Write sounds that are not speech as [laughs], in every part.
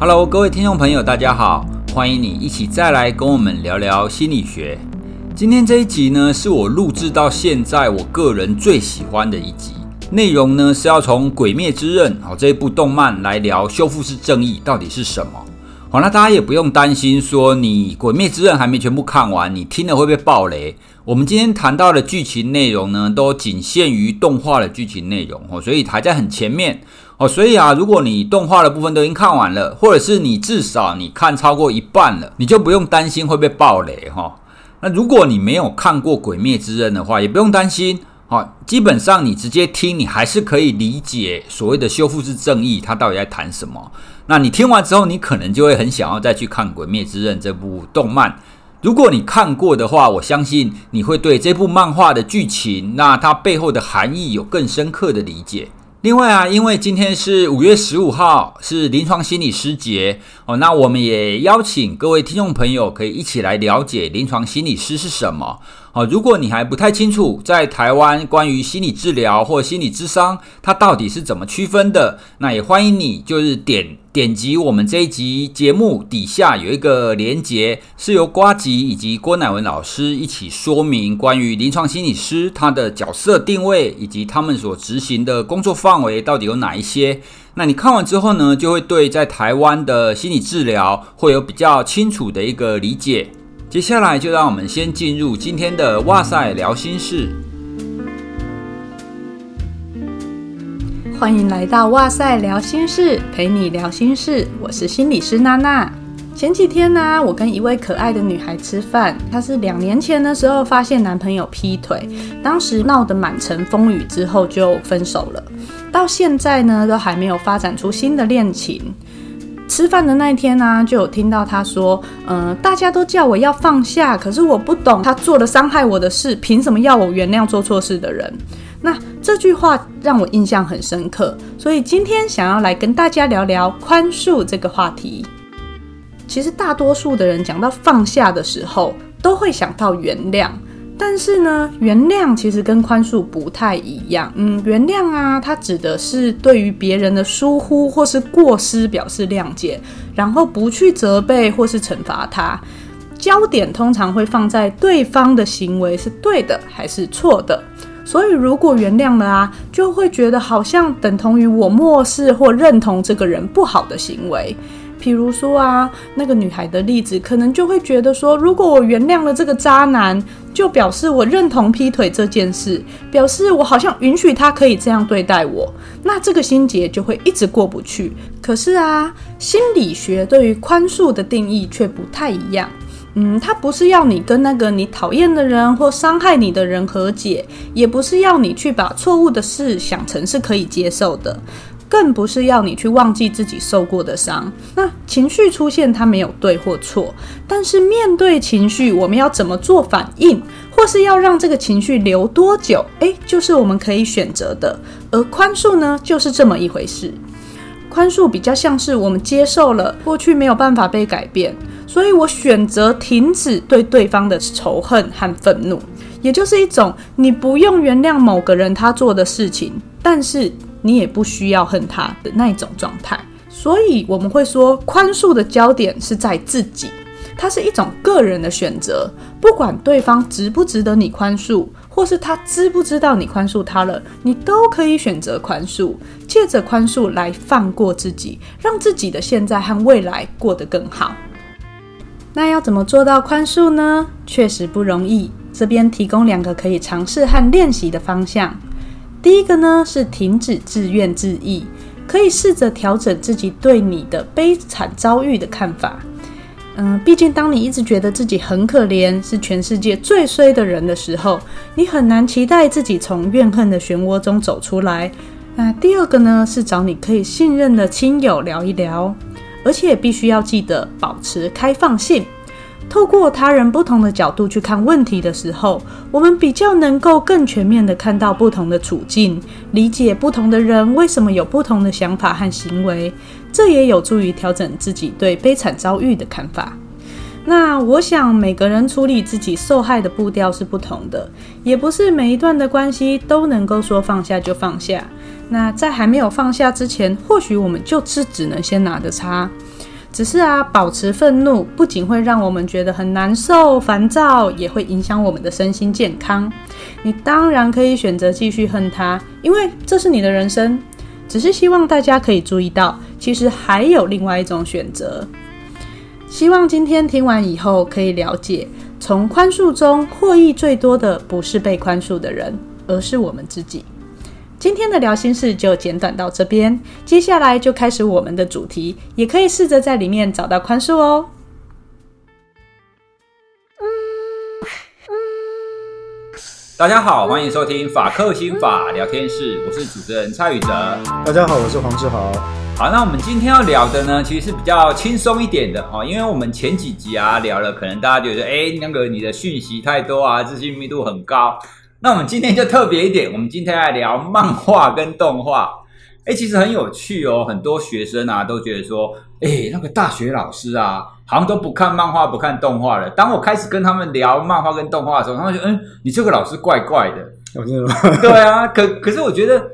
Hello，各位听众朋友，大家好，欢迎你一起再来跟我们聊聊心理学。今天这一集呢，是我录制到现在我个人最喜欢的一集。内容呢是要从《鬼灭之刃》哦这一部动漫来聊修复式正义到底是什么。好，那大家也不用担心说你《鬼灭之刃》还没全部看完，你听了会不会爆雷？我们今天谈到的剧情内容呢，都仅限于动画的剧情内容哦，所以还在很前面哦。所以啊，如果你动画的部分都已经看完了，或者是你至少你看超过一半了，你就不用担心会被爆雷哈。那如果你没有看过《鬼灭之刃》的话，也不用担心。好，基本上你直接听，你还是可以理解所谓的修复式正义，它到底在谈什么。那你听完之后，你可能就会很想要再去看《鬼灭之刃》这部动漫。如果你看过的话，我相信你会对这部漫画的剧情，那它背后的含义有更深刻的理解。另外啊，因为今天是五月十五号，是临床心理师节哦，那我们也邀请各位听众朋友可以一起来了解临床心理师是什么。好，如果你还不太清楚，在台湾关于心理治疗或心理咨商，它到底是怎么区分的，那也欢迎你就是点点击我们这一集节目底下有一个连结，是由瓜吉以及郭乃文老师一起说明关于临床心理师他的角色定位以及他们所执行的工作范围到底有哪一些。那你看完之后呢，就会对在台湾的心理治疗会有比较清楚的一个理解。接下来就让我们先进入今天的哇塞聊心室。欢迎来到哇塞聊心室，陪你聊心事。我是心理师娜娜。前几天呢、我跟一位可爱的女孩吃饭，她是两年前的时候发现男朋友劈腿，当时闹得满城风雨之后就分手了，到现在呢都还没有发展出新的恋情。吃饭的那一天呢、就有听到他说：“嗯、大家都叫我要放下，可是我不懂他做了伤害我的事，凭什么要我原谅做错事的人？”那这句话让我印象很深刻，所以今天想要来跟大家聊聊宽恕这个话题。其实大多数的人讲到放下的时候，都会想到原谅。但是呢，原谅其实跟宽恕不太一样。嗯，原谅啊，它指的是对于别人的疏忽或是过失表示谅解，然后不去责备或是惩罚他。焦点通常会放在对方的行为是对的还是错的。所以如果原谅了啊，就会觉得好像等同于我漠视或认同这个人不好的行为。比如说啊，那个女孩的例子，可能就会觉得说，如果我原谅了这个渣男，就表示我认同劈腿这件事，表示我好像允许他可以这样对待我，那这个心结就会一直过不去。可是啊，心理学对于宽恕的定义却不太一样。嗯，它不是要你跟那个你讨厌的人或伤害你的人和解，也不是要你去把错误的事想成是可以接受的。更不是要你去忘记自己受过的伤。那情绪出现，它没有对或错，但是面对情绪，我们要怎么做反应，或是要让这个情绪留多久？诶，就是我们可以选择的。而宽恕呢，就是这么一回事。宽恕比较像是我们接受了过去没有办法被改变，所以我选择停止对对方的仇恨和愤怒，也就是一种你不用原谅某个人他做的事情，但是。你也不需要恨他的那一种状态，所以我们会说，宽恕的焦点是在自己，它是一种个人的选择。不管对方值不值得你宽恕，或是他知不知道你宽恕他了，你都可以选择宽恕，借着宽恕来放过自己，让自己的现在和未来过得更好。那要怎么做到宽恕呢？确实不容易。这边提供两个可以尝试和练习的方向。第一个呢是停止自怨自艾，可以试着调整自己对你的悲惨遭遇的看法。嗯，毕竟当你一直觉得自己很可怜，是全世界最衰的人的时候，你很难期待自己从怨恨的漩涡中走出来。那第二个呢是找你可以信任的亲友聊一聊，而且必须要记得保持开放性。透过他人不同的角度去看问题的时候，我们比较能够更全面地看到不同的处境，理解不同的人为什么有不同的想法和行为。这也有助于调整自己对悲惨遭遇的看法。那我想每个人处理自己受害的步调是不同的，也不是每一段的关系都能够说放下就放下。那在还没有放下之前，或许我们就是只能先拿着擦。只是啊，保持愤怒不仅会让我们觉得很难受、烦躁，也会影响我们的身心健康。你当然可以选择继续恨他，因为这是你的人生。只是希望大家可以注意到，其实还有另外一种选择。希望今天听完以后可以了解，从宽恕中获益最多的不是被宽恕的人，而是我们自己。今天的聊心事就简短到这边，接下来就开始我们的主题，也可以试着在里面找到宽恕哦。大家好，欢迎收听法克心法聊天室，我是主持人蔡宇哲。大家好，我是黄志豪。好，那我们今天要聊的呢，其实是比较轻松一点的哦，因为我们前几集啊聊了，可能大家觉得，哎，那个你的讯息太多啊，资讯密度很高。那我们今天就特别一点，我们今天来聊漫画跟动画。哎，其实很有趣哦，很多学生啊都觉得说，哎，那个大学老师啊，好像都不看漫画、不看动画了。当我开始跟他们聊漫画跟动画的时候，他们就，嗯，你这个老师怪怪的。我真的吗？对啊，可可是我觉得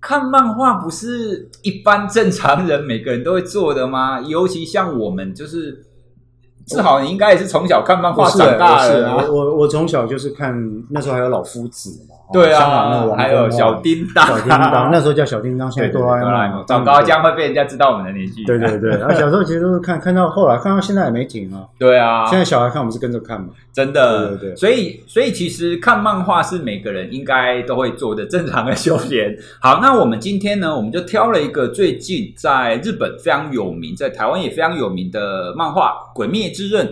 看漫画不是一般正常人每个人都会做的吗？尤其像我们就是。志豪，你应该也是从小看漫画长大的啊！我我我从小就是看，那时候还有老夫子嘛。对啊，还有小叮当，小叮当那时候叫小叮当，[laughs] 现在哆啦 A 梦。长高将会被人家知道我们的年纪。对对对，然后 [laughs] 小时候其实都是看，看到后来看到现在也没停啊。对啊，现在小孩看我们是跟着看嘛，真的。对对对，所以所以其实看漫画是每个人应该都会做的正常的休闲。[laughs] 好，那我们今天呢，我们就挑了一个最近在日本非常有名，在台湾也非常有名的漫画《鬼灭之刃》。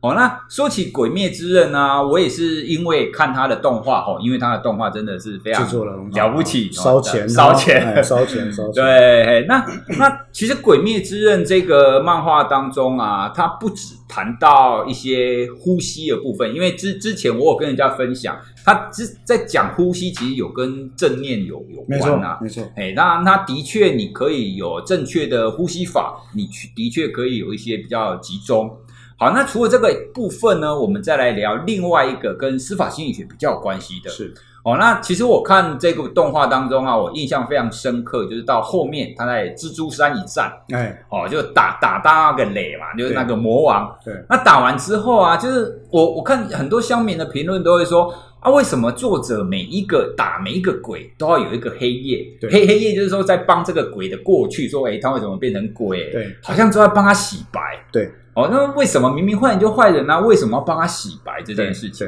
哦，那说起《鬼灭之刃》呢，我也是因为看他的动画哦，因为他的动画真的是非常了不起，烧钱烧钱烧钱烧钱。[laughs] 对，那那其实《鬼灭之刃》这个漫画当中啊，它不止谈到一些呼吸的部分，因为之之前我有跟人家分享，他之在讲呼吸，其实有跟正念有有关啊，没错。哎，那那的确你可以有正确的呼吸法，你去的确可以有一些比较集中。好，那除了这个部分呢，我们再来聊另外一个跟司法心理学比较有关系的。是哦，那其实我看这个动画当中啊，我印象非常深刻，就是到后面他在蜘蛛山一战，哎，哦，就打打到那个雷嘛，就是那个魔王。对，那打完之后啊，就是我我看很多乡民的评论都会说啊，为什么作者每一个打每一个鬼都要有一个黑夜？对，黑黑夜就是说在帮这个鬼的过去说，哎，他为什么变成鬼？对，好像都在帮他洗白。对。哦，那为什么明明坏人就坏人呢、啊？为什么要帮他洗白这件事情？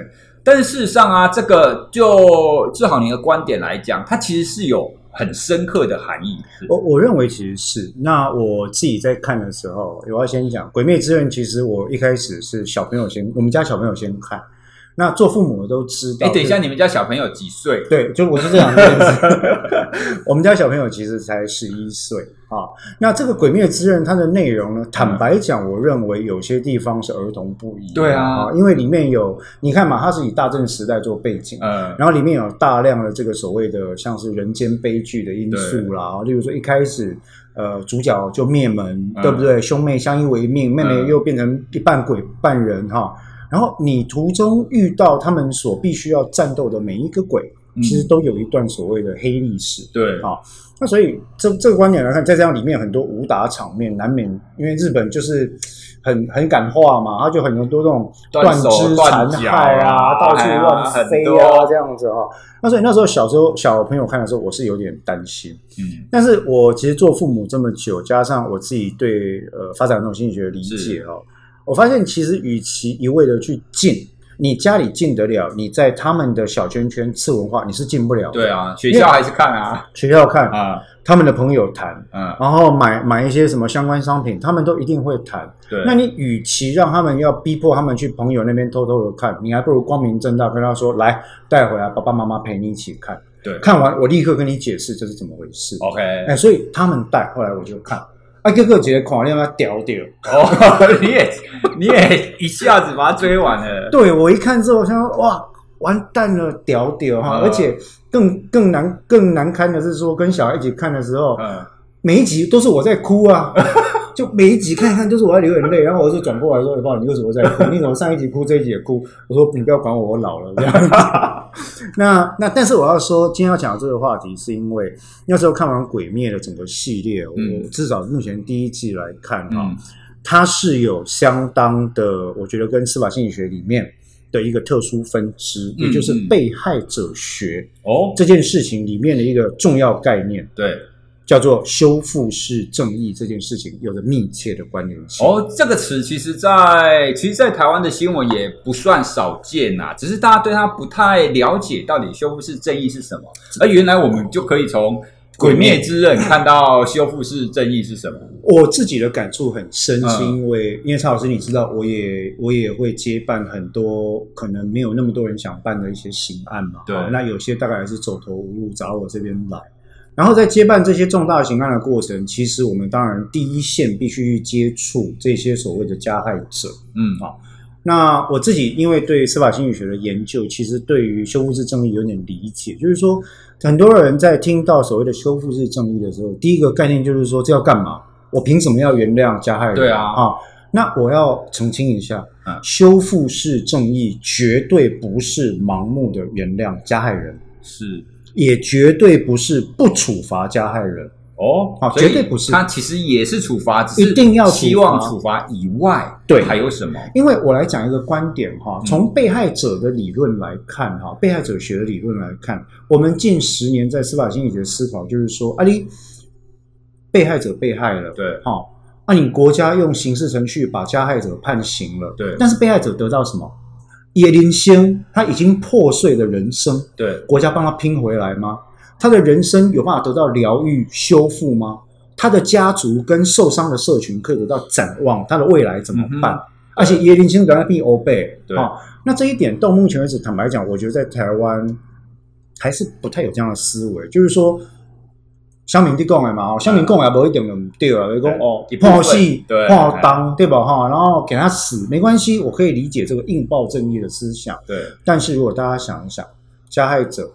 但是事实上啊，这个就志豪你的观点来讲，它其实是有很深刻的含义。我我认为其实是。那我自己在看的时候，我要先讲《鬼灭之刃》，其实我一开始是小朋友先，我们家小朋友先看。那做父母的都知道。哎，等一下，你们家小朋友几岁？对，就我是这样子。[laughs] 我们家小朋友其实才十一岁啊。那这个《鬼灭之刃》它的内容呢，坦白讲，我认为有些地方是儿童不宜。对啊，因为里面有你看嘛，它是以大正时代做背景，嗯，然后里面有大量的这个所谓的像是人间悲剧的因素啦，例如说一开始呃主角就灭门，对不对？兄妹相依为命，妹妹又变成一半鬼半人哈。然后你途中遇到他们所必须要战斗的每一个鬼，嗯、其实都有一段所谓的黑历史。对啊，那所以这这个观点来看，在这样里面很多武打场面，难免因为日本就是很很敢化嘛，他就很多这种断肢残骸啊，到处乱飞啊这样子哈。那所以那时候小时候小朋友看的时候，我是有点担心。嗯，但是我其实做父母这么久，加上我自己对呃发展这种心理学的理解哦。我发现，其实与其一味的去禁，你家里禁得了，你在他们的小圈圈次文化，你是禁不了的。对啊，学校还是看啊，[laughs] 学校看啊，他们的朋友谈，嗯，然后买买一些什么相关商品，他们都一定会谈。对，那你与其让他们要逼迫他们去朋友那边偷偷的看，你还不如光明正大跟他说，来带回来，爸爸妈妈陪你一起看。对，看完我立刻跟你解释这是怎么回事。OK，哎，所以他们带，后来我就看。啊，哥哥姐姐看了，他屌屌哦！[laughs] 你也你也一下子把他追完了。对，我一看之后，我想说哇，完蛋了，屌屌哈！而且更更难更难堪的是说，跟小孩一起看的时候，嗯，每一集都是我在哭啊，[laughs] 就每一集看一看都是我在流眼泪，然后我就转过来说：“爸，你为什么在哭？你怎么上一集哭，这一集也哭？”我说：“你不要管我，我老了这样子。” [laughs] 那那但是我要说，今天要讲的这个话题，是因为那时候看完《鬼灭》的整个系列，嗯、我至少目前第一季来看哈，嗯、它是有相当的，我觉得跟司法心理学里面的一个特殊分支，嗯、也就是被害者学哦这件事情里面的一个重要概念。对。叫做修复式正义这件事情有着密切的关联性。哦，这个词其实在其实，在台湾的新闻也不算少见呐，只是大家对它不太了解，到底修复式正义是什么。而原来我们就可以从《鬼灭之刃》看到修复式正义是什么。我自己的感触很深，是因为、嗯、因为蔡老师，你知道，我也我也会接办很多可能没有那么多人想办的一些刑案嘛。对，那有些大概还是走投无路找我这边来。然后在接办这些重大刑案的过程，其实我们当然第一线必须去接触这些所谓的加害者。嗯，好，那我自己因为对司法心理学的研究，其实对于修复式正义有点理解。就是说，很多人在听到所谓的修复式正义的时候，第一个概念就是说，这要干嘛？我凭什么要原谅加害人？对啊，啊，那我要澄清一下，啊，修复式正义绝对不是盲目的原谅加害人，是。也绝对不是不处罚加害人哦，好，绝对不是。他其实也是处罚，一定要希望处罚以外，对，还有什么？因为我来讲一个观点哈，从被害者的理论来看哈，被害者学的理论来看，我们近十年在司法心理学思考，就是说，啊，你被害者被害了，对，好，啊，你国家用刑事程序把加害者判刑了，对，但是被害者得到什么？叶林仙他已经破碎的人生，对，国家帮他拼回来吗？他的人生有办法得到疗愈修复吗？他的家族跟受伤的社群可以得到展望，他的未来怎么办？嗯、而且叶林仙原来并欧贝，对、哦，那这一点到目前为止，坦白讲，我觉得在台湾还是不太有这样的思维，就是说。乡民的讲的嘛，乡民讲也不一定就唔对啊。你讲哦，判死、判当，对吧？哈，然后给他死没关系，我可以理解这个应报正义的思想。对，但是如果大家想一想，加害者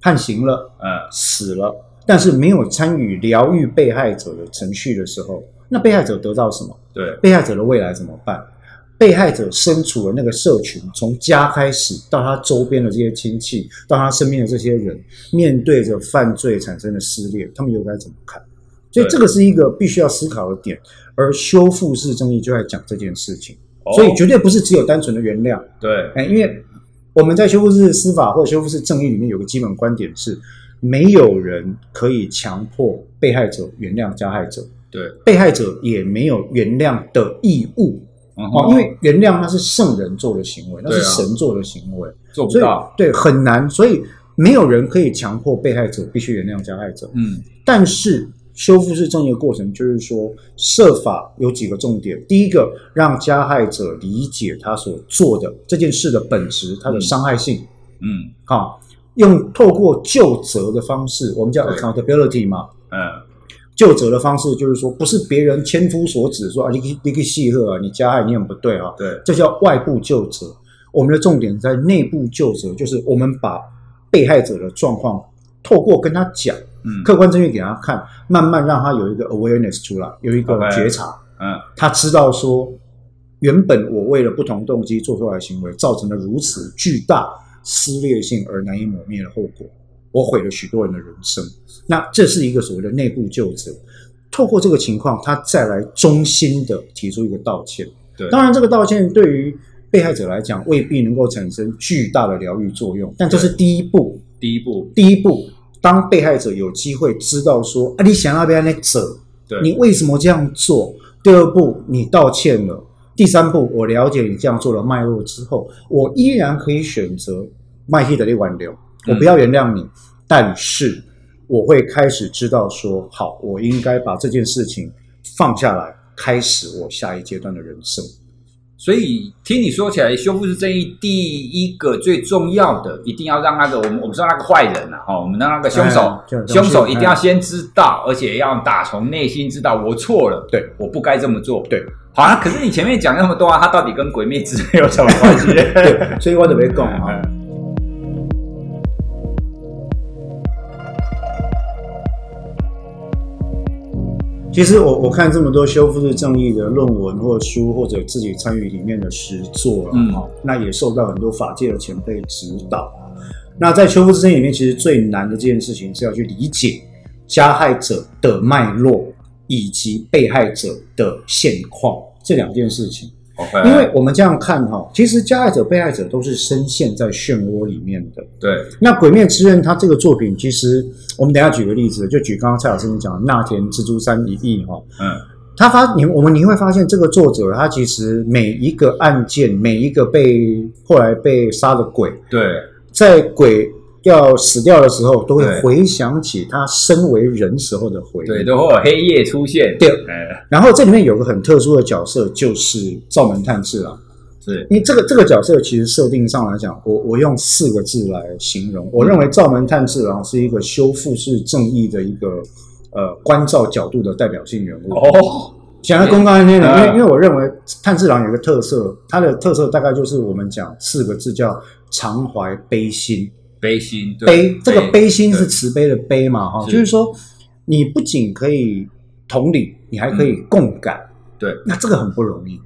判刑了，嗯，死了，但是没有参与疗愈被害者的程序的时候，那被害者得到什么？对，被害者的未来怎么办？被害者身处的那个社群，从家开始到他周边的这些亲戚，到他身边的这些人，面对着犯罪产生的撕裂，他们又该怎么看？所以这个是一个必须要思考的点。而修复式正义就在讲这件事情，所以绝对不是只有单纯的原谅。对，哎，因为我们在修复式司法或者修复式正义里面有个基本观点是，没有人可以强迫被害者原谅加害者，对，被害者也没有原谅的义务。哦，因为原谅那是圣人做的行为，那是神做的行为，做不到，对，很难，所以没有人可以强迫被害者必须原谅加害者。嗯，但是修复式正义的过程就是说，设法有几个重点：第一个，让加害者理解他所做的这件事的本质，他的伤害性。嗯，好，用透过就责的方式，我们叫 accountability 嘛。嗯。究责的方式就是说，不是别人千夫所指说啊，你你个戏贺啊，你加害你很不对啊。对，这叫外部救责。我们的重点在内部救责，就是我们把被害者的状况透过跟他讲，嗯，客观证据给他看，慢慢让他有一个 awareness 出来，有一个觉察。嗯，他知道说，原本我为了不同动机做出来的行为，造成了如此巨大撕裂性而难以抹灭的后果。我毁了许多人的人生，那这是一个所谓的内部救责。透过这个情况，他再来衷心的提出一个道歉。对，当然这个道歉对于被害者来讲未必能够产生巨大的疗愈作用，但这是第一步。第一步，第一步，当被害者有机会知道说啊，你想要被那者，对，你为什么这样做？第二步，你道歉了。第三步，我了解你这样做的脉络之后，我依然可以选择麦希德利挽留。我不要原谅你，嗯、但是我会开始知道说，好，我应该把这件事情放下来，开始我下一阶段的人生。所以听你说起来，修复式正义第一个最重要的，一定要让那个我们我们说那个坏人呐、啊，我们的那个凶手，凶手一定要先知道，而且要打从内心知道我错了，对，我不该这么做，对。好啊，可是你前面讲那么多啊，他到底跟鬼灭之刃有什么关系？[laughs] 对，所以我准备讲啊。[laughs] 其实我我看这么多修复式正义的论文或书，或者自己参与里面的实作了哈、嗯，那也受到很多法界的前辈指导。那在修复式正义里面，其实最难的这件事情是要去理解加害者的脉络以及被害者的现况这两件事情。Okay. 因为我们这样看哈，其实加害者、被害者都是深陷在漩涡里面的。对。那《鬼灭之刃》它这个作品，其实我们等一下举个例子，就举刚刚蔡老师你讲的《那田蜘蛛山一役》哈。嗯。他发你我们你会发现，这个作者他其实每一个案件，每一个被后来被杀的鬼，对，在鬼。要死掉的时候，都会回想起他身为人时候的回忆，对，都会有黑夜出现。对，然后这里面有个很特殊的角色，就是灶门炭治郎。是，因为这个这个角色其实设定上来讲，我我用四个字来形容，我认为灶门炭治郎是一个修复式正义的一个呃关照角度的代表性人物。哦，想要公开一点呢，因为因为我认为炭治郎有个特色，他的特色大概就是我们讲四个字叫常怀悲心。悲心，对，悲，这个悲心是慈悲的悲嘛，哈，就是说你不仅可以同理，你还可以共感，嗯、对，那这个很不容易。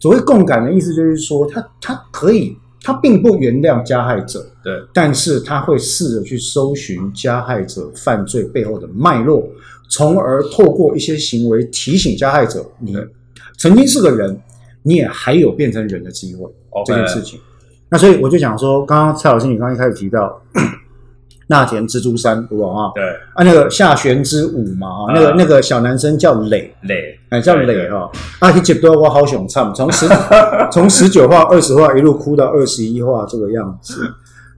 所谓共感的意思就是说，他他可以，他并不原谅加害者，对，但是他会试着去搜寻加害者犯罪背后的脉络，从而透过一些行为提醒加害者，你曾经是个人，你也还有变成人的机会.这件事情。那所以我就讲说，刚刚蔡老师你刚刚一开始提到那田蜘蛛山，对吧？啊，对啊，那个下弦之舞嘛，啊，那个那个小男生叫磊，磊，哎，叫磊哈，啊，一直都我好想唱，从十从十九话、二十话一路哭到二十一话这个样子。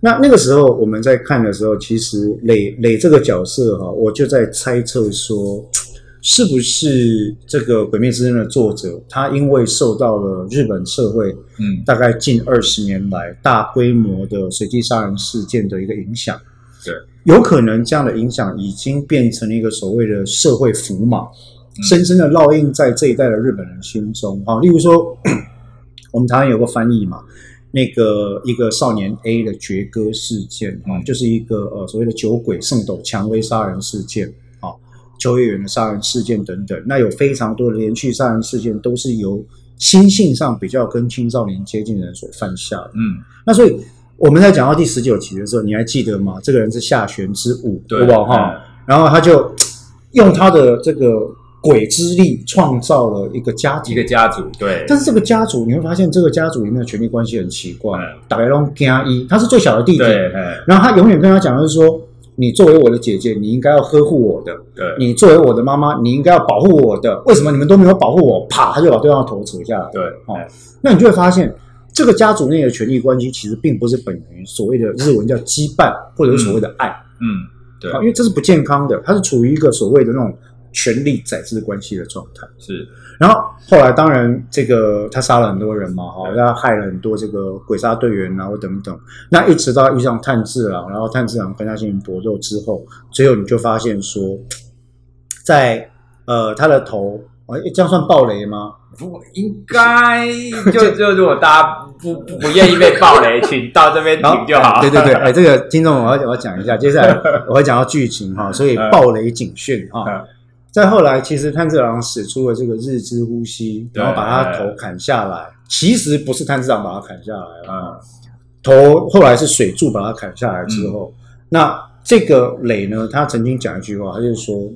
那那个时候我们在看的时候，其实磊磊这个角色哈，我就在猜测说。是不是这个《鬼灭之刃》的作者，他因为受到了日本社会，嗯，大概近二十年来大规模的随机杀人事件的一个影响，对，有可能这样的影响已经变成了一个所谓的社会符码，深深的烙印在这一代的日本人心中。好，例如说，[clears throat] 我们台湾有个翻译嘛，那个一个少年 A 的绝歌事件啊，就是一个呃所谓的酒鬼圣斗蔷薇杀人事件。秋叶原的杀人事件等等，那有非常多的连续杀人事件，都是由心性上比较跟青少年接近的人所犯下的。嗯，那所以我们在讲到第十九集的时候，你还记得吗？这个人是下弦之舞，对吧？哈，然后他就用他的这个鬼之力创造了一个家庭，一个家族。对，但是这个家族你会发现，这个家族里面的权力关系很奇怪。大概拢加一，他是最小的弟弟，对，然后他永远跟他讲的是说。你作为我的姐姐，你应该要呵护我的。对，你作为我的妈妈，你应该要保护我的。为什么你们都没有保护我？啪，他就把对方的头扯下来。对，哦，那你就会发现，这个家族内的权力关系其实并不是本于所谓的日文叫羁绊，或者是所谓的爱。嗯，嗯对，因为这是不健康的，它是处于一个所谓的那种权力宰制关系的状态。是。然后后来，当然这个他杀了很多人嘛，哈，他害了很多这个鬼杀队员，然后等等。那一直到遇上炭治郎，然后炭治郎跟他进行搏斗之后，最后你就发现说，在呃他的头，哎，这样算暴雷吗？不应该，就 [laughs] 就如果大家不不不愿意被暴雷，请到这边停就好。对对对，哎，[laughs] 这个听众我要我要讲一下，接下来我会讲到剧情哈，所以 [laughs] 暴雷警讯哈。再后来，其实炭治郎使出了这个日之呼吸，然后把他头砍下来。其实不是炭治郎把他砍下来啊，头后来是水柱把他砍下来之后，嗯、那这个磊呢，他曾经讲一句话，他就说：“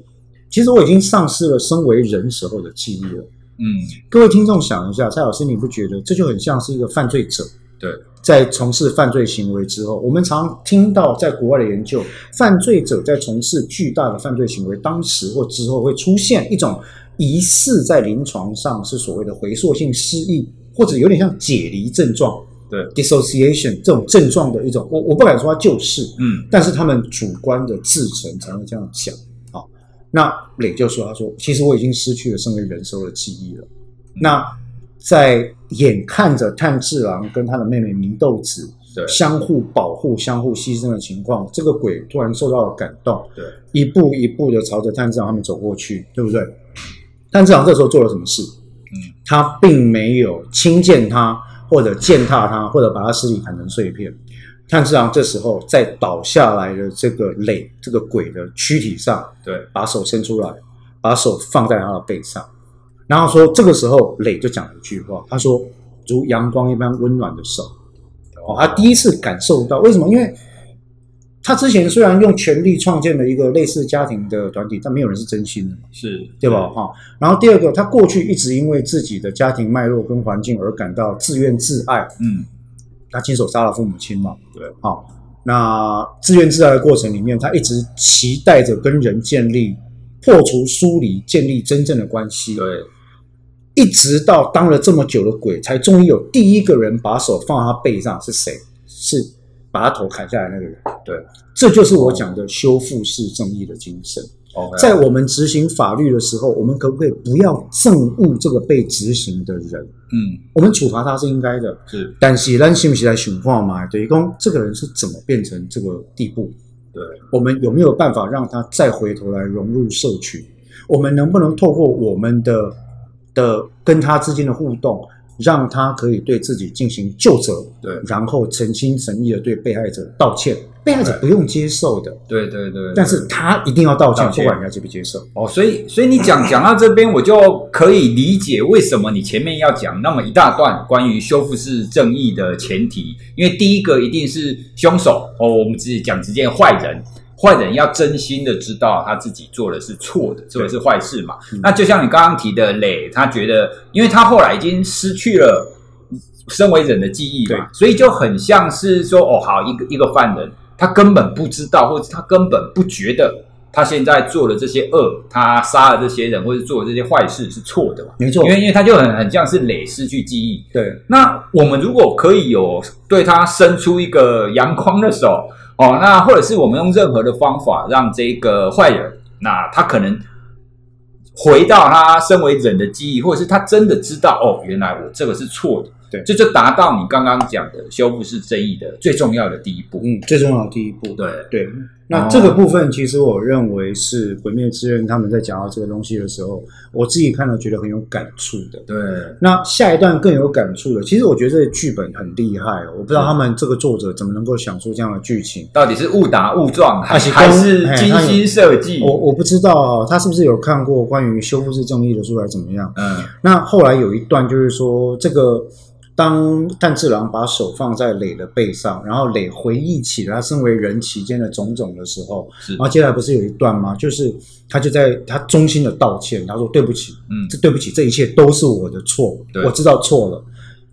其实我已经丧失了身为人时候的记忆了。”嗯，各位听众想一下，蔡老师，你不觉得这就很像是一个犯罪者？对。在从事犯罪行为之后，我们常听到在国外的研究，犯罪者在从事巨大的犯罪行为当时或之后会出现一种疑似在临床上是所谓的回溯性失忆，或者有点像解离症状，对，dissociation 这种症状的一种，我我不敢说它就是，嗯，但是他们主观的自成才会这样讲。好，那磊就说，他说，其实我已经失去了身为人时候的记忆了。那在眼看着炭治郎跟他的妹妹祢豆子相互保护、相互牺牲的情况，这个鬼突然受到了感动，对，一步一步的朝着炭治郎他们走过去，对不对？炭治郎这时候做了什么事？嗯，他并没有轻贱他，或者践踏他，或者把他尸体砍成碎片。炭治郎这时候在倒下来的这个磊这个鬼的躯体上，对，把手伸出来。把手放在他的背上，然后说这个时候磊就讲了一句话，他说如阳光一般温暖的手。哦，他第一次感受到为什么？因为他之前虽然用权力创建了一个类似家庭的团体，但没有人是真心的，是对吧？哈。然后第二个，他过去一直因为自己的家庭脉络跟环境而感到自怨自艾。嗯，他亲手杀了父母亲嘛？对。好，那自怨自艾的过程里面，他一直期待着跟人建立破除疏离，建立真正的关系。对。一直到当了这么久的鬼，才终于有第一个人把手放在他背上，是谁？是。把他头砍下来那个人，对，这就是我讲的修复式正义的精神。Okay. 在我们执行法律的时候，我们可不可以不要憎恶这个被执行的人？嗯，我们处罚他是应该的，是。但是，咱是不是来选话嘛？等于说，这个人是怎么变成这个地步？对，我们有没有办法让他再回头来融入社群？我们能不能透过我们的的跟他之间的互动？让他可以对自己进行救责，对，然后诚心诚意的对被害者道歉，被害者不用接受的，对对对，对，但是他一定要道歉，道歉不管人家接不接受。哦，所以所以你讲讲到这边，我就可以理解为什么你前面要讲那么一大段关于修复式正义的前提，因为第一个一定是凶手哦，我们直接讲直接坏人。坏人要真心的知道他自己做的是错的，做的是坏事嘛。那就像你刚刚提的磊，他觉得，因为他后来已经失去了身为人的记忆嘛，所以就很像是说，哦，好，一个一个犯人，他根本不知道，或者他根本不觉得他现在做的这些恶，他杀了这些人，或者做的这些坏事是错的嘛。没错，因为因为他就很很像是磊失去记忆。对，那我们如果可以有对他伸出一个阳光的手。哦，那或者是我们用任何的方法让这个坏人，那他可能回到他身为人的记忆，或者是他真的知道哦，原来我这个是错的，对，这就达到你刚刚讲的修复式正义的最重要的第一步，嗯，最重要的第一步，对。对。那这个部分，其实我认为是《鬼灭之刃》他们在讲到这个东西的时候，我自己看了觉得很有感触的。对，那下一段更有感触的，其实我觉得这个剧本很厉害哦，我不知道他们这个作者怎么能够想出这样的剧情，到底是误打误撞，还是还是精心设计？我我不知道啊，他是不是有看过关于修复式正义的书，还是怎么样？嗯，那后来有一段就是说这个。当炭治郎把手放在磊的背上，然后磊回忆起了他身为人期间的种种的时候，然后接下来不是有一段吗？就是他就在他衷心的道歉，他说对不起，嗯，这对不起，这一切都是我的错，我知道错了，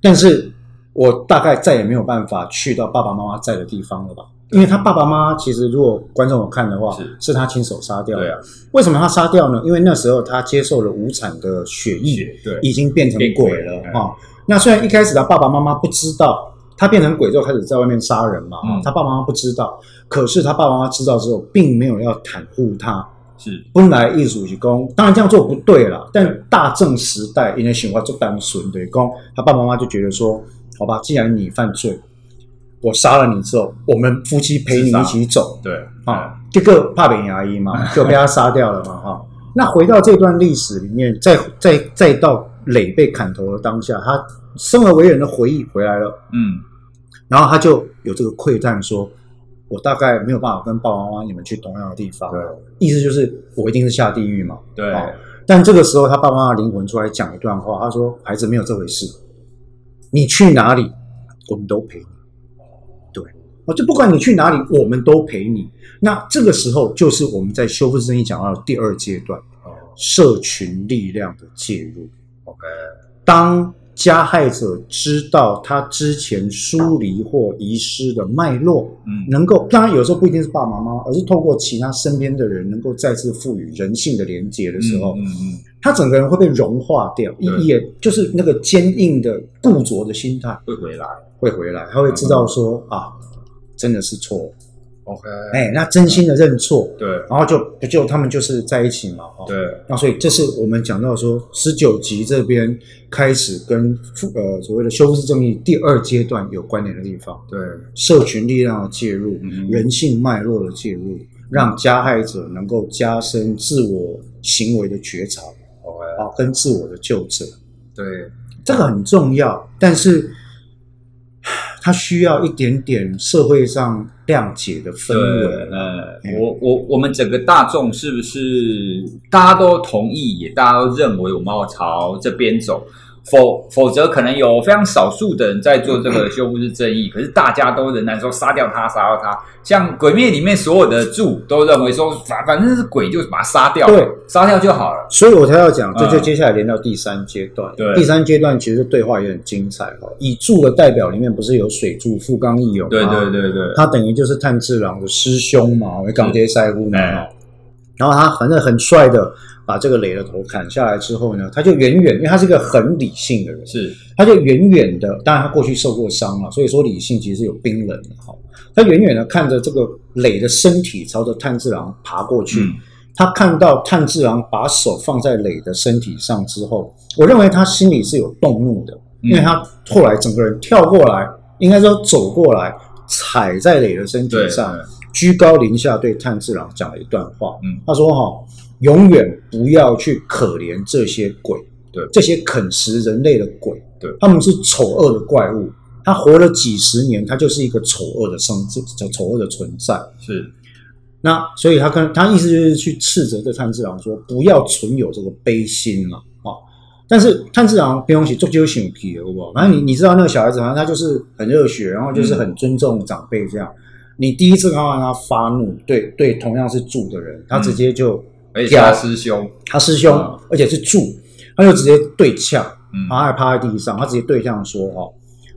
但是我大概再也没有办法去到爸爸妈妈在的地方了吧？因为他爸爸妈妈其实如果观众有看的话，是是他亲手杀掉的。对啊，为什么他杀掉呢？因为那时候他接受了无产的血液，对，已经变成鬼了啊。那虽然一开始他爸爸妈妈不知道，他变成鬼之后开始在外面杀人嘛，嗯、他爸爸妈妈不知道，可是他爸爸妈妈知道之后，并没有要袒护他，是。本来艺术是公，当然这样做不对了，但大正时代因为喜欢做单纯对公，他爸爸妈妈就觉得说，好吧，既然你犯罪，我杀了你之后，我们夫妻陪你一起走，对。啊，这个怕扁牙医嘛，就被他杀掉了嘛，哈。那回到这段历史里面，再再再到。磊被砍头的当下，他生而为人的回忆回来了，嗯，然后他就有这个窥探说：“我大概没有办法跟爸爸妈妈你们去同样的地方。”对，意思就是我一定是下地狱嘛。对，但这个时候他爸爸妈妈灵魂出来讲一段话，他说：“孩子没有这回事，你去哪里，我们都陪你。”对，哦，就不管你去哪里，我们都陪你。那这个时候就是我们在修复式正义讲到的第二阶段，社群力量的介入。当加害者知道他之前疏离或遗失的脉络，嗯，能够当然有时候不一定是爸爸妈妈，而是透过其他身边的人，能够再次赋予人性的连接的时候，嗯嗯，他整个人会被融化掉，也就是那个坚硬的固着的心态会回来，会回来，他会知道说啊，真的是错。OK，哎，那真心的认错，对，然后就不就他们就是在一起嘛，对，那所以这是我们讲到说十九集这边开始跟呃所谓的修复式正义第二阶段有关联的地方，对，社群力量的介入，嗯、人性脉络的介入，让加害者能够加深自我行为的觉察，OK，啊，跟自我的纠正，对，这个很重要，但是。它需要一点点社会上谅解的氛围。呃，嗯、我我我们整个大众是不是大家都同意，也大家都认为我们要朝这边走？否否则，可能有非常少数的人在做这个 [coughs] 修复式正义，可是大家都仍然说杀掉他，杀掉他。像《鬼灭》里面所有的柱都认为说，反反正是鬼，就把他杀掉，对，杀掉就好了。所以我才要讲，这就接下来连到第三阶段。嗯、对，第三阶段其实对话也很精彩哦。以柱的代表里面不是有水柱富冈义勇吗？对对对对，他等于就是炭治郎的师兄嘛，为钢铁师傅嘛。然后他反正很帅的。把这个雷的头砍下来之后呢，他就远远，因为他是一个很理性的人，是，他就远远的，当然他过去受过伤了，所以说理性其实是有冰冷的哈。他远远的看着这个磊的身体朝着炭治郎爬过去，嗯、他看到炭治郎把手放在磊的身体上之后，我认为他心里是有动怒的，因为他后来整个人跳过来，应该说走过来，踩在磊的身体上，居高临下对炭治郎讲了一段话，嗯，他说哈。永远不要去可怜这些鬼，对，这些啃食人类的鬼，对，他们是丑恶的怪物。他活了几十年，他就是一个丑恶的生，这丑恶的存在。是，那所以他跟他意思就是去斥责这炭治郎说，不要存有这个悲心了啊。但是炭治郎不用去做这些熊皮，好不好？反正你你知道那个小孩子，反正他就是很热血，然后就是很尊重长辈这样。嗯、你第一次看到他发怒，对对，同样是住的人，他直接就。而且他师兄，他师兄，嗯、而且是住，他就直接对呛，嗯，他还趴在地上，他直接对呛说：“哦，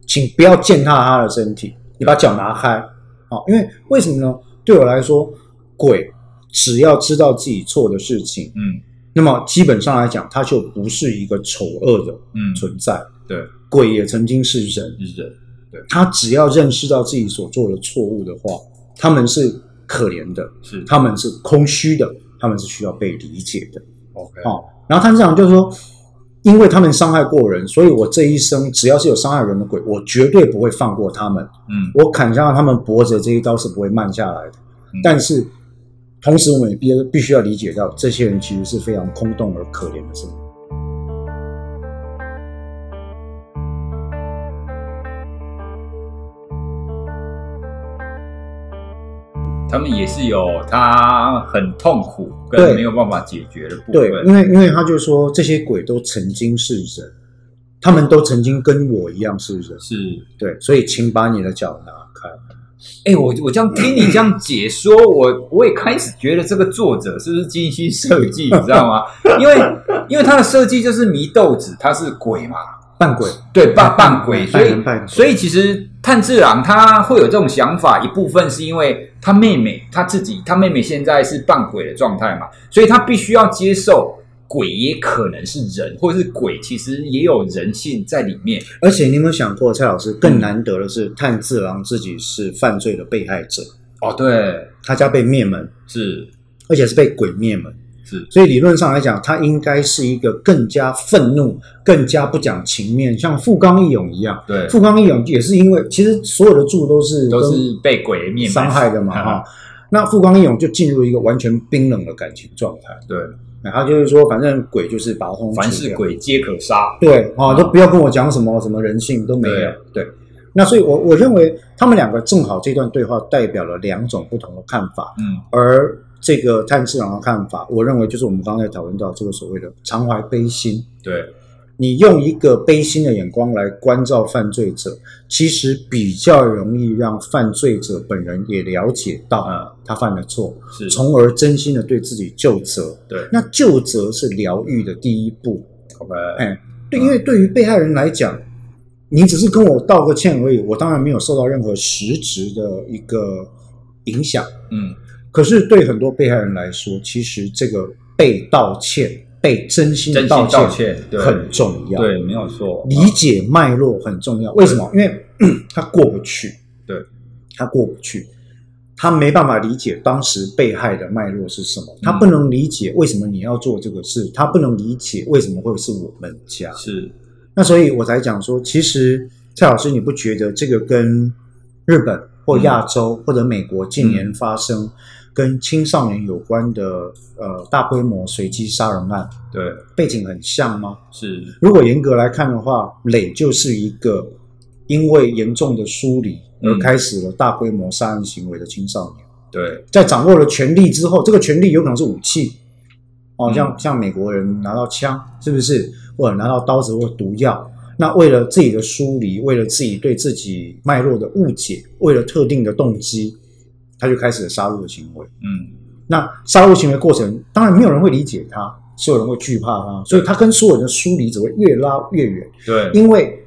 请不要践踏他的身体，你把脚拿开，哦，因为为什么呢？对我来说，鬼只要知道自己错的事情，嗯，那么基本上来讲，他就不是一个丑恶的嗯。存在，嗯、对，鬼也曾经是人，人，对，他只要认识到自己所做的错误的话，他们是可怜的，是，他们是空虚的。”他们是需要被理解的，OK，好、哦，然后他这样就是说，因为他们伤害过人，所以我这一生只要是有伤害人的鬼，我绝对不会放过他们。嗯，我砍下他们脖子这一刀是不会慢下来的。嗯、但是，同时我们也必必须要理解到，这些人其实是非常空洞而可怜的生命。他们也是有他很痛苦跟没有办法解决的部分。对，因为因为他就说这些鬼都曾经是人，他们都曾经跟我一样是人，是对，所以请把你的脚拿开。哎、欸，我我这样听你这样解说，[laughs] 我我也开始觉得这个作者是不是精心设计，你知道吗？[laughs] 因为因为他的设计就是祢豆子，他是鬼嘛。扮鬼，对，扮扮鬼，所以所以其实炭治郎他会有这种想法，一部分是因为他妹妹他自己，他妹妹现在是扮鬼的状态嘛，所以他必须要接受鬼也可能是人，或者是鬼其实也有人性在里面。而且你有没有想过，蔡老师更难得的是，炭治郎自己是犯罪的被害者哦，对，他家被灭门，是，而且是被鬼灭门。是，所以理论上来讲，他应该是一个更加愤怒、更加不讲情面，像富冈义勇一样。对，富冈义勇也是因为其实所有的柱都是都是被鬼灭伤害的嘛，[laughs] 哈。那富冈义勇就进入一个完全冰冷的感情状态。对，然后就是说，反正鬼就是把他通，凡是鬼皆可杀。对啊，都不要跟我讲什么什么人性都没有。对，那所以我我认为他们两个正好这段对话代表了两种不同的看法。嗯，而。这个炭治郎的看法，我认为就是我们刚才讨论到这个所谓的常怀悲心。对，你用一个悲心的眼光来关照犯罪者，其实比较容易让犯罪者本人也了解到他犯了错，是，从而真心的对自己就责。对，那就责是疗愈的第一步。OK，，哎，对，因为对于被害人来讲，你只是跟我道个歉而已，我当然没有受到任何实质的一个影响。嗯。可是对很多被害人来说，其实这个被道歉、被真心的道歉很重要。对，没有错。理解脉络很重要。为什么？因为他过不去。对，他过不去，他没办法理解当时被害的脉络是什么。他不能理解为什么你要做这个事。他不能理解为什么会是我们家。是。那所以我才讲说，其实蔡老师，你不觉得这个跟日本或亚洲或者美国近年发生？嗯跟青少年有关的呃大规模随机杀人案，对，背景很像吗？是。如果严格来看的话，磊就是一个因为严重的疏离而开始了大规模杀人行为的青少年。对，在掌握了权力之后，这个权力有可能是武器，哦，像、嗯、像美国人拿到枪，是不是？或者拿到刀子或毒药？那为了自己的疏离，为了自己对自己脉络的误解，为了特定的动机，他就开始了杀戮的行为。嗯，那杀戮行为过程，当然没有人会理解他，所有人会惧怕他，所以他跟所有人的疏离只会越拉越远。对，因为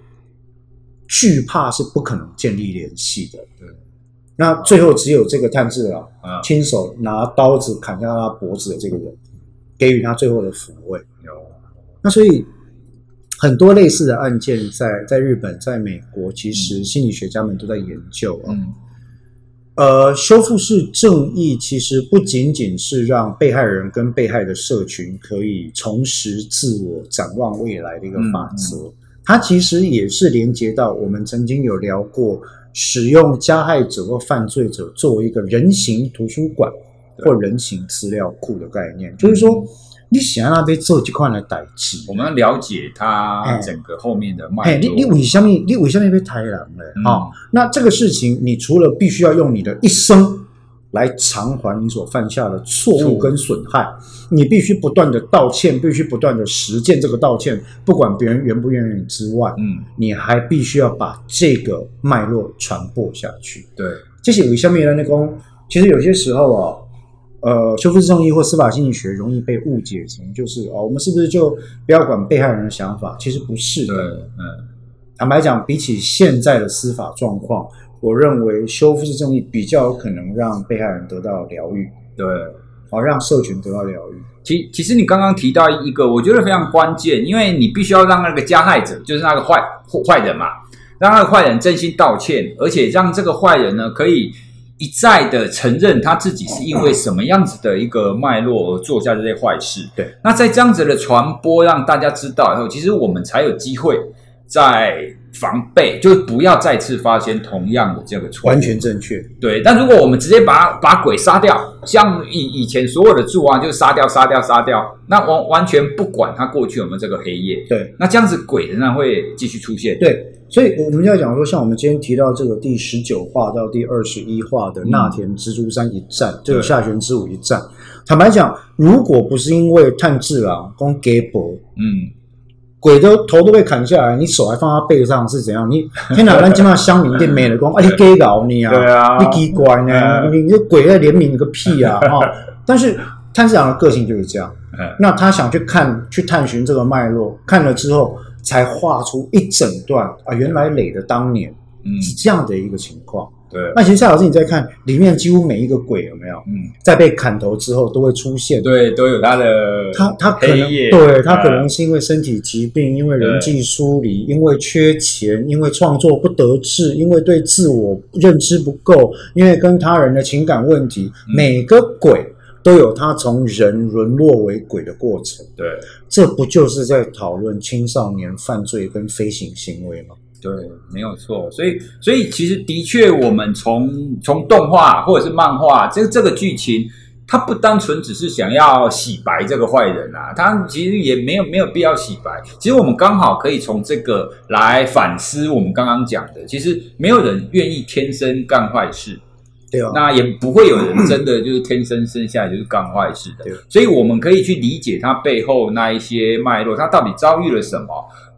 惧怕是不可能建立联系的。对。那最后只有这个探治郎啊，亲手拿刀子砍下他脖子的这个人，给予他最后的抚慰。有，那所以很多类似的案件在在日本、在美国，其实心理学家们都在研究啊。嗯。呃，修复式正义其实不仅仅是让被害人跟被害的社群可以重拾自我、展望未来的一个法则。它其实也是连接到我们曾经有聊过。使用加害者或犯罪者作为一个人形图书馆或人形资料库的概念，就是说，你想要那边做几块来代替，我们要了解他整个后面的脉络。你你为什么你为什么被抬狼呢？啊，那这个事情，你除了必须要用你的一生。来偿还你所犯下的错误跟损害，你必须不断的道歉，必须不断的实践这个道歉，不管别人愿不愿意之外，嗯，你还必须要把这个脉络传播下去。对，这些为什么呢？那其实有些时候啊，呃，修复式正义或司法心理学容易被误解成就是哦，我们是不是就不要管被害人的想法？其实不是的。嗯，坦白讲，比起现在的司法状况。我认为修复式正义比较有可能让被害人得到疗愈，对，好让社群得到疗愈。其其实你刚刚提到一个，我觉得非常关键，因为你必须要让那个加害者，就是那个坏坏人嘛，让那个坏人真心道歉，而且让这个坏人呢可以一再的承认他自己是因为什么样子的一个脉络而做下这些坏事。对，那在这样子的传播让大家知道以后，其实我们才有机会在。防备就是不要再次发生同样的这个错误，完全正确。对，但如果我们直接把把鬼杀掉，像以以前所有的柱啊，就杀掉、杀掉、杀掉，那完完全不管他过去有没有这个黑夜。对，那这样子鬼仍然会继续出现。对，所以我们要讲说，像我们今天提到这个第十九话到第二十一话的那田蜘蛛山一战，这个下弦之舞一战，坦白讲，如果不是因为炭治郎跟给博，嗯。鬼都头都被砍下来，你手还放他背上是怎样？你天哪，咱今嘛乡民店没了光，啊你给搞你啊？对啊，你奇怪呢？嗯、你这鬼在怜悯你个屁啊！[laughs] 哈！但是炭治郎的个性就是这样，嗯、那他想去看去探寻这个脉络，看了之后才画出一整段啊，原来磊的当年是这样的一个情况。对，那其实夏老师你在看里面，几乎每一个鬼有没有？嗯，在被砍头之后都会出现，对，都有他的他他可能对他可能是因为身体疾病，因为人际疏离，因为缺钱，因为创作不得志，因为对自我认知不够，因为跟他人的情感问题，每个鬼都有他从人沦落为鬼的过程。对，这不就是在讨论青少年犯罪跟非行行为吗？对，没有错。所以，所以其实的确，我们从从动画或者是漫画，这个这个剧情，它不单纯只是想要洗白这个坏人啊，它其实也没有没有必要洗白。其实我们刚好可以从这个来反思我们刚刚讲的，其实没有人愿意天生干坏事，对啊，那也不会有人真的就是天生生下来就是干坏事的。所以我们可以去理解他背后那一些脉络，他到底遭遇了什么。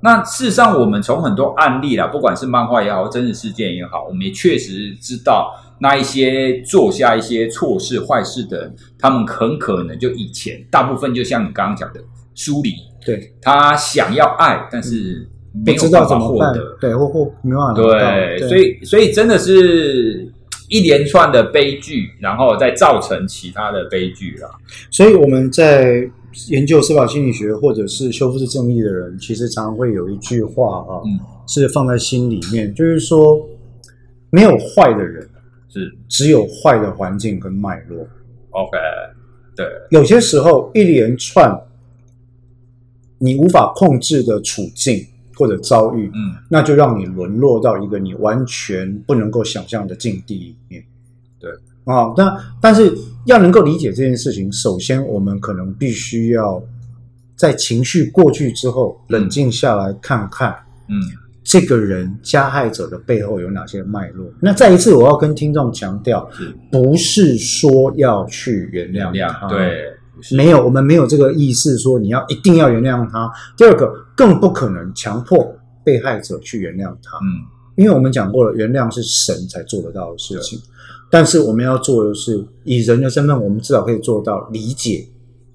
那事实上，我们从很多案例啦，不管是漫画也好，真实事件也好，我们也确实知道，那一些做下一些错事坏事的人，他们很可能就以前大部分就像你刚刚讲的疏离，对，他想要爱，但是没有办法获得，对，或或没办法对，对，所以所以真的是一连串的悲剧，然后再造成其他的悲剧了。所以我们在。研究司法心理学或者是修复式正义的人，其实常常会有一句话啊，嗯、是放在心里面，就是说，没有坏的人，是只有坏的环境跟脉络。OK，对，有些时候一连串你无法控制的处境或者遭遇，嗯，那就让你沦落到一个你完全不能够想象的境地里面。对。啊，但但是要能够理解这件事情，首先我们可能必须要在情绪过去之后，冷静下来看看，嗯，这个人加害者的背后有哪些脉络。那再一次，我要跟听众强调，不是说要去原谅他，对，没有，我们没有这个意思，说你要一定要原谅他。第二个，更不可能强迫被害者去原谅他，嗯，因为我们讲过了，原谅是神才做得到的事情。但是我们要做的是，以人的身份，我们至少可以做到理解，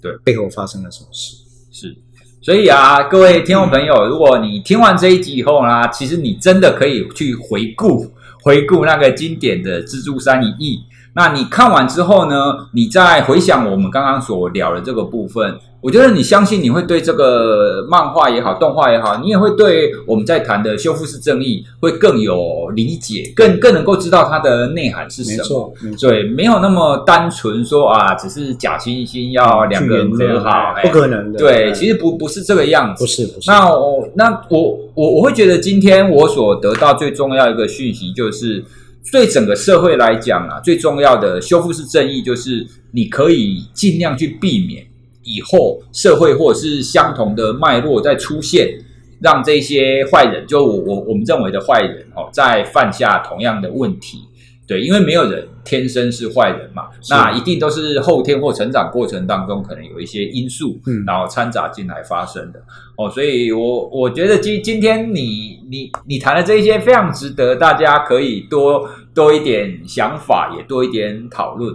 对背后发生了什么事。是，所以啊，各位听众朋友，如果你听完这一集以后呢，其实你真的可以去回顾回顾那个经典的《蜘蛛山一役》。那你看完之后呢，你再回想我们刚刚所聊的这个部分。我觉得你相信你会对这个漫画也好，动画也好，你也会对我们在谈的修复式正义会更有理解，更更能够知道它的内涵是什么。没错，没错。对，没有那么单纯说啊，只是假惺惺要两个人和好，不可能的。对，其实不不是这个样子。不是，不是。那我那我我我会觉得今天我所得到最重要一个讯息，就是对整个社会来讲啊，最重要的修复式正义就是你可以尽量去避免。以后社会或者是相同的脉络再出现，让这些坏人，就我我我们认为的坏人哦，再犯下同样的问题，对，因为没有人天生是坏人嘛，那一定都是后天或成长过程当中可能有一些因素，嗯，然后掺杂进来发生的哦，所以我我觉得今今天你你你谈的这些非常值得大家可以多多一点想法，也多一点讨论，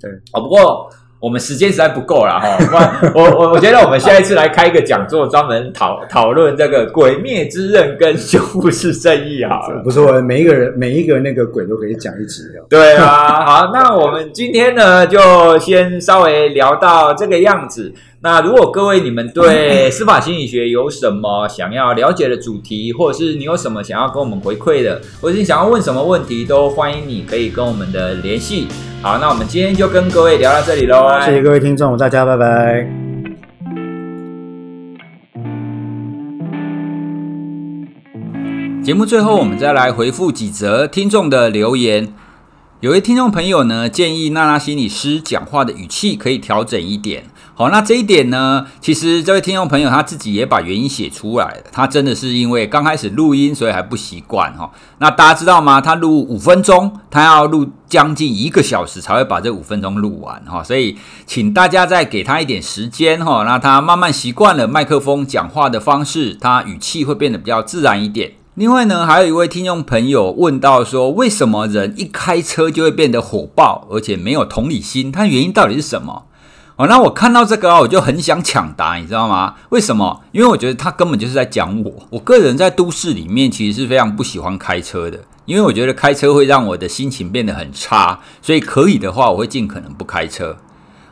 对，哦，不过。我们时间实在不够了哈，我我我觉得我们下一次来开一个讲座，专门讨讨论这个鬼灭之刃跟修复式正义好了。[laughs] 不错，每一个人每一个那个鬼都可以讲一集。对啊，好，那我们今天呢就先稍微聊到这个样子。那如果各位你们对 [laughs] 司法心理学有什么想要了解的主题，或者是你有什么想要跟我们回馈的，或者是你想要问什么问题，都欢迎你可以跟我们的联系。好，那我们今天就跟各位聊到这里喽。谢谢各位听众，大家拜拜。节目最后，我们再来回复几则听众的留言。有位听众朋友呢，建议娜娜心理师讲话的语气可以调整一点。好，那这一点呢，其实这位听众朋友他自己也把原因写出来了。他真的是因为刚开始录音，所以还不习惯哈。那大家知道吗？他录五分钟，他要录将近一个小时才会把这五分钟录完哈。所以，请大家再给他一点时间哈，让他慢慢习惯了麦克风讲话的方式，他语气会变得比较自然一点。另外呢，还有一位听众朋友问到说，为什么人一开车就会变得火爆，而且没有同理心？他原因到底是什么？哦，那我看到这个啊，我就很想抢答，你知道吗？为什么？因为我觉得他根本就是在讲我。我个人在都市里面其实是非常不喜欢开车的，因为我觉得开车会让我的心情变得很差，所以可以的话，我会尽可能不开车。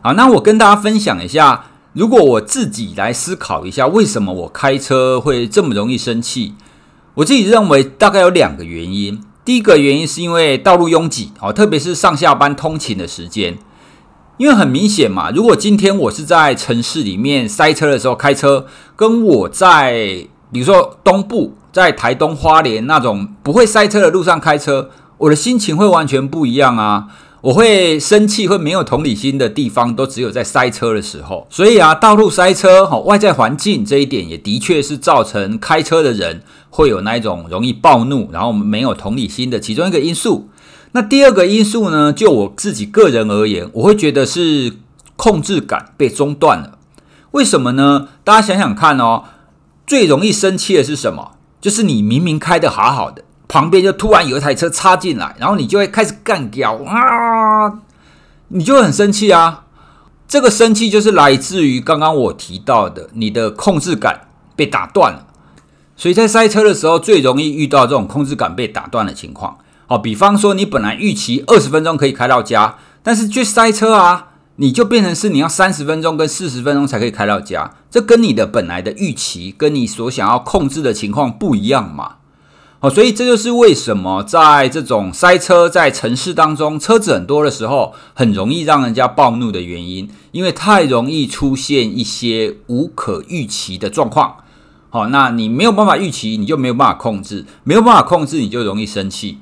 好，那我跟大家分享一下，如果我自己来思考一下，为什么我开车会这么容易生气？我自己认为大概有两个原因。第一个原因是因为道路拥挤，哦，特别是上下班通勤的时间。因为很明显嘛，如果今天我是在城市里面塞车的时候开车，跟我在比如说东部，在台东花莲那种不会塞车的路上开车，我的心情会完全不一样啊！我会生气，会没有同理心的地方，都只有在塞车的时候。所以啊，道路塞车，哈，外在环境这一点也的确是造成开车的人会有那一种容易暴怒，然后没有同理心的其中一个因素。那第二个因素呢？就我自己个人而言，我会觉得是控制感被中断了。为什么呢？大家想想看哦，最容易生气的是什么？就是你明明开得好好的，旁边就突然有一台车插进来，然后你就会开始干掉啊，你就很生气啊。这个生气就是来自于刚刚我提到的，你的控制感被打断了。所以在塞车的时候，最容易遇到这种控制感被打断的情况。好，比方说你本来预期二十分钟可以开到家，但是去塞车啊，你就变成是你要三十分钟跟四十分钟才可以开到家，这跟你的本来的预期跟你所想要控制的情况不一样嘛。好，所以这就是为什么在这种塞车在城市当中车子很多的时候，很容易让人家暴怒的原因，因为太容易出现一些无可预期的状况。好，那你没有办法预期，你就没有办法控制，没有办法控制，你就容易生气。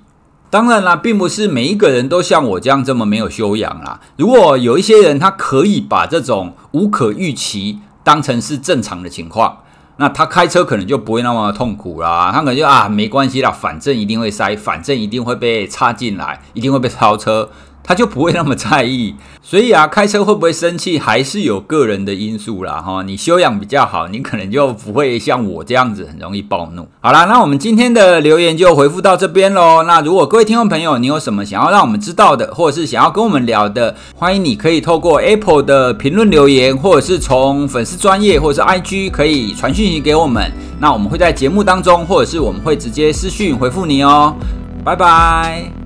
当然啦，并不是每一个人都像我这样这么没有修养啦。如果有一些人，他可以把这种无可预期当成是正常的情况，那他开车可能就不会那么痛苦啦，他可能就啊没关系啦，反正一定会塞，反正一定会被插进来，一定会被超车。他就不会那么在意，[laughs] 所以啊，开车会不会生气，还是有个人的因素啦哈。你修养比较好，你可能就不会像我这样子很容易暴怒。好啦，那我们今天的留言就回复到这边喽。那如果各位听众朋友，你有什么想要让我们知道的，或者是想要跟我们聊的，欢迎你可以透过 Apple 的评论留言，或者是从粉丝专业或者是 IG 可以传讯息给我们。那我们会在节目当中，或者是我们会直接私讯回复你哦。拜拜。